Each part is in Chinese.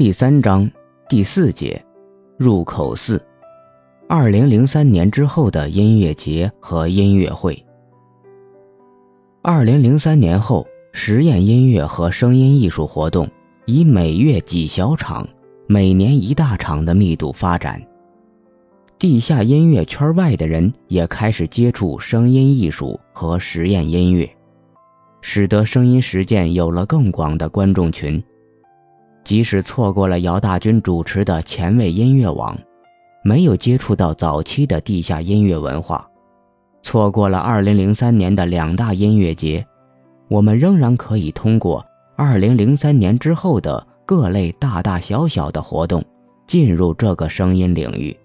第三章第四节，入口四，二零零三年之后的音乐节和音乐会。二零零三年后，实验音乐和声音艺术活动以每月几小场、每年一大场的密度发展。地下音乐圈外的人也开始接触声音艺术和实验音乐，使得声音实践有了更广的观众群。即使错过了姚大军主持的前卫音乐网，没有接触到早期的地下音乐文化，错过了2003年的两大音乐节，我们仍然可以通过2003年之后的各类大大小小的活动，进入这个声音领域。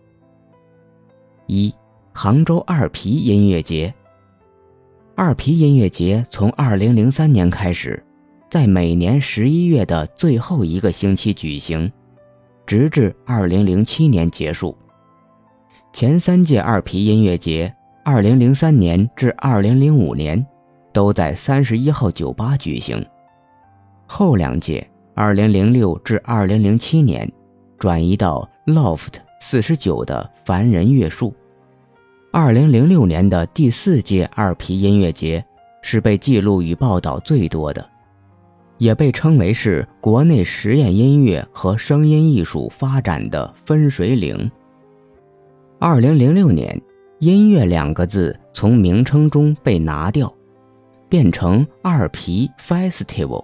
一，杭州二皮音乐节。二皮音乐节从二零零三年开始，在每年十一月的最后一个星期举行，直至二零零七年结束。前三届二皮音乐节（二零零三年至二零零五年）都在三十一号酒吧举行，后两届（二零零六至二零零七年）转移到 Loft。四十九的凡人月数，二零零六年的第四届二皮音乐节是被记录与报道最多的，也被称为是国内实验音乐和声音艺术发展的分水岭。二零零六年，音乐两个字从名称中被拿掉，变成二皮 Festival，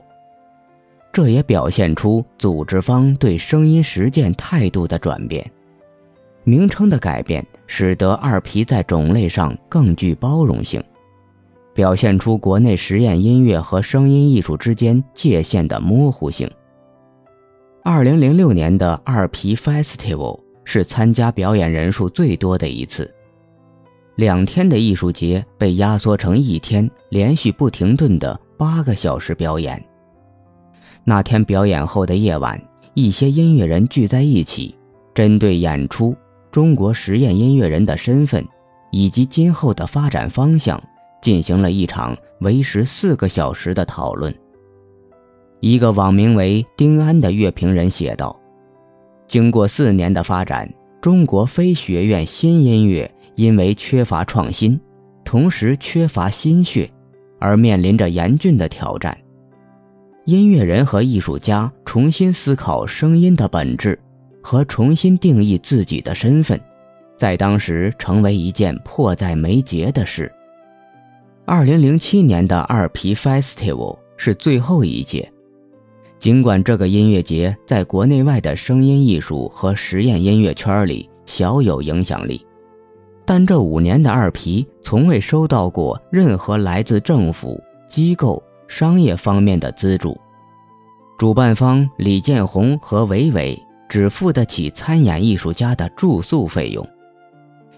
这也表现出组织方对声音实践态度的转变。名称的改变，使得二皮在种类上更具包容性，表现出国内实验音乐和声音艺术之间界限的模糊性。二零零六年的二皮 Festival 是参加表演人数最多的一次，两天的艺术节被压缩成一天连续不停顿的八个小时表演。那天表演后的夜晚，一些音乐人聚在一起，针对演出。中国实验音乐人的身份，以及今后的发展方向，进行了一场为时四个小时的讨论。一个网名为丁安的乐评人写道：“经过四年的发展，中国非学院新音乐因为缺乏创新，同时缺乏心血，而面临着严峻的挑战。音乐人和艺术家重新思考声音的本质。”和重新定义自己的身份，在当时成为一件迫在眉睫的事。二零零七年的二皮 Festival 是最后一届，尽管这个音乐节在国内外的声音艺术和实验音乐圈里小有影响力，但这五年的二皮从未收到过任何来自政府机构、商业方面的资助。主办方李建宏和韦伟。只付得起参演艺术家的住宿费用，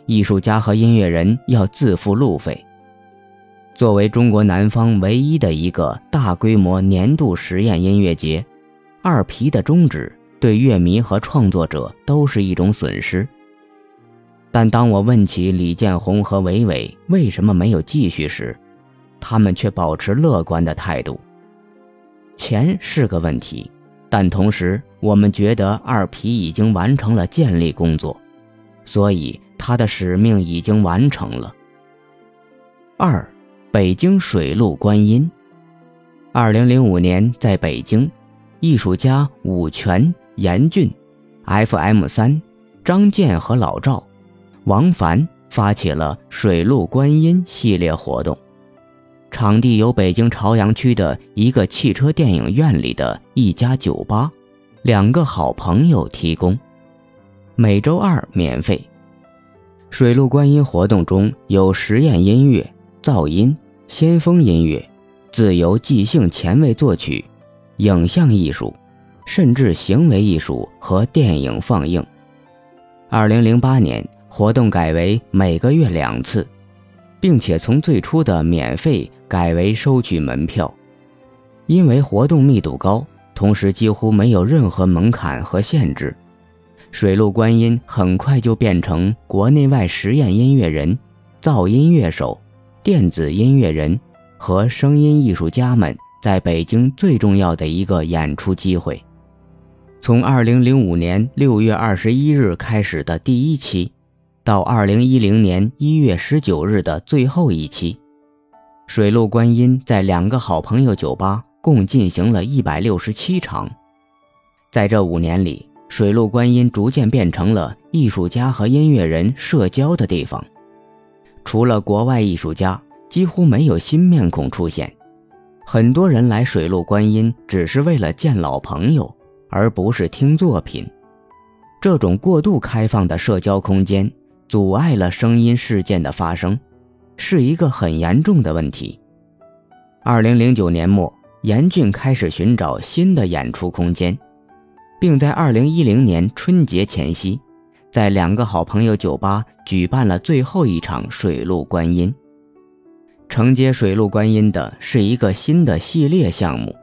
艺术家和音乐人要自付路费。作为中国南方唯一的一个大规模年度实验音乐节，二皮的终止对乐迷和创作者都是一种损失。但当我问起李建宏和韦伟为什么没有继续时，他们却保持乐观的态度。钱是个问题。但同时，我们觉得二皮已经完成了建立工作，所以他的使命已经完成了。二，北京水陆观音，二零零五年在北京，艺术家武全、严俊、FM 三、张健和老赵、王凡发起了水陆观音系列活动。场地由北京朝阳区的一个汽车电影院里的一家酒吧，两个好朋友提供，每周二免费。水陆观音活动中有实验音乐、噪音、先锋音乐、自由即兴前卫作曲、影像艺术，甚至行为艺术和电影放映。二零零八年，活动改为每个月两次，并且从最初的免费。改为收取门票，因为活动密度高，同时几乎没有任何门槛和限制。水陆观音很快就变成国内外实验音乐人、噪音乐手、电子音乐人和声音艺术家们在北京最重要的一个演出机会。从2005年6月21日开始的第一期，到2010年1月19日的最后一期，水陆观音在两个好朋友酒吧共进行了一百六十七场。在这五年里，水陆观音逐渐变成了艺术家和音乐人社交的地方。除了国外艺术家，几乎没有新面孔出现。很多人来水陆观音只是为了见老朋友。而不是听作品，这种过度开放的社交空间阻碍了声音事件的发生，是一个很严重的问题。二零零九年末，严峻开始寻找新的演出空间，并在二零一零年春节前夕，在两个好朋友酒吧举办了最后一场水陆观音。承接水陆观音的是一个新的系列项目，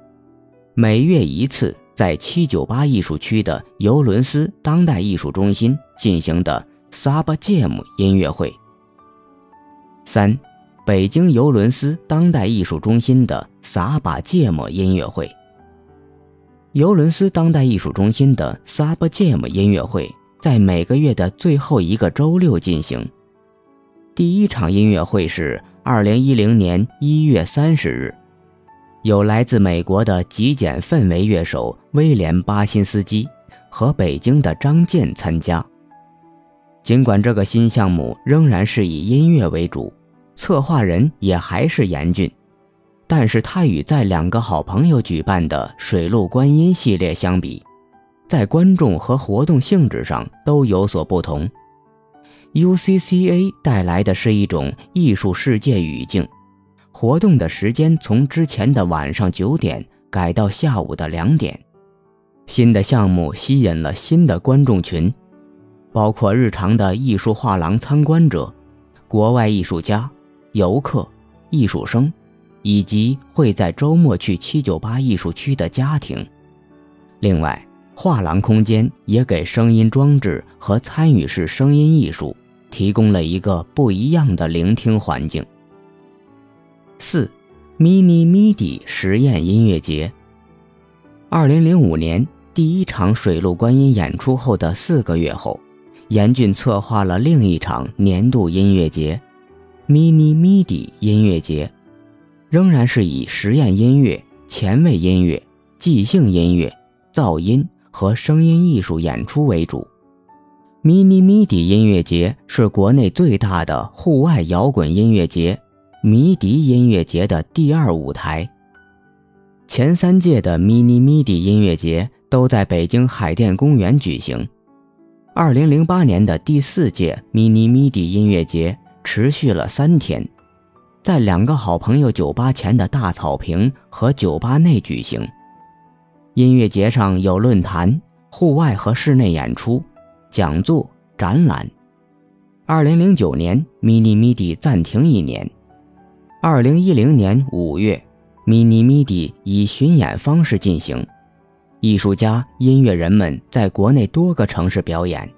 每月一次。在七九八艺术区的尤伦斯当代艺术中心进行的 Sub Jam 音乐会。三，北京尤伦斯当代艺术中心的撒把芥末音乐会。尤伦斯当代艺术中心的 Sub Jam 音乐会在每个月的最后一个周六进行。第一场音乐会是二零一零年一月三十日。有来自美国的极简氛围乐手威廉·巴辛斯基和北京的张健参加。尽管这个新项目仍然是以音乐为主，策划人也还是严峻，但是他与在两个好朋友举办的水陆观音系列相比，在观众和活动性质上都有所不同。UCCA 带来的是一种艺术世界语境。活动的时间从之前的晚上九点改到下午的两点。新的项目吸引了新的观众群，包括日常的艺术画廊参观者、国外艺术家、游客、艺术生，以及会在周末去七九八艺术区的家庭。另外，画廊空间也给声音装置和参与式声音艺术提供了一个不一样的聆听环境。四，mini midi 实验音乐节。二零零五年第一场水陆观音演出后的四个月后，严峻策划了另一场年度音乐节，mini midi 音乐节，仍然是以实验音乐、前卫音乐、即兴音乐、噪音和声音艺术演出为主。mini midi 音乐节是国内最大的户外摇滚音乐节。迷笛音乐节的第二舞台。前三届的 Mini MIDI 音乐节都在北京海淀公园举行。二零零八年的第四届 Mini MIDI 音乐节持续了三天，在两个好朋友酒吧前的大草坪和酒吧内举行。音乐节上有论坛、户外和室内演出、讲座、展览。二零零九年，Mini MIDI 暂停一年。二零一零年五月，Mini MIDI 以巡演方式进行，艺术家、音乐人们在国内多个城市表演，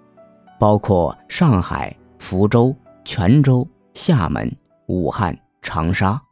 包括上海、福州、泉州、厦门、武汉、长沙。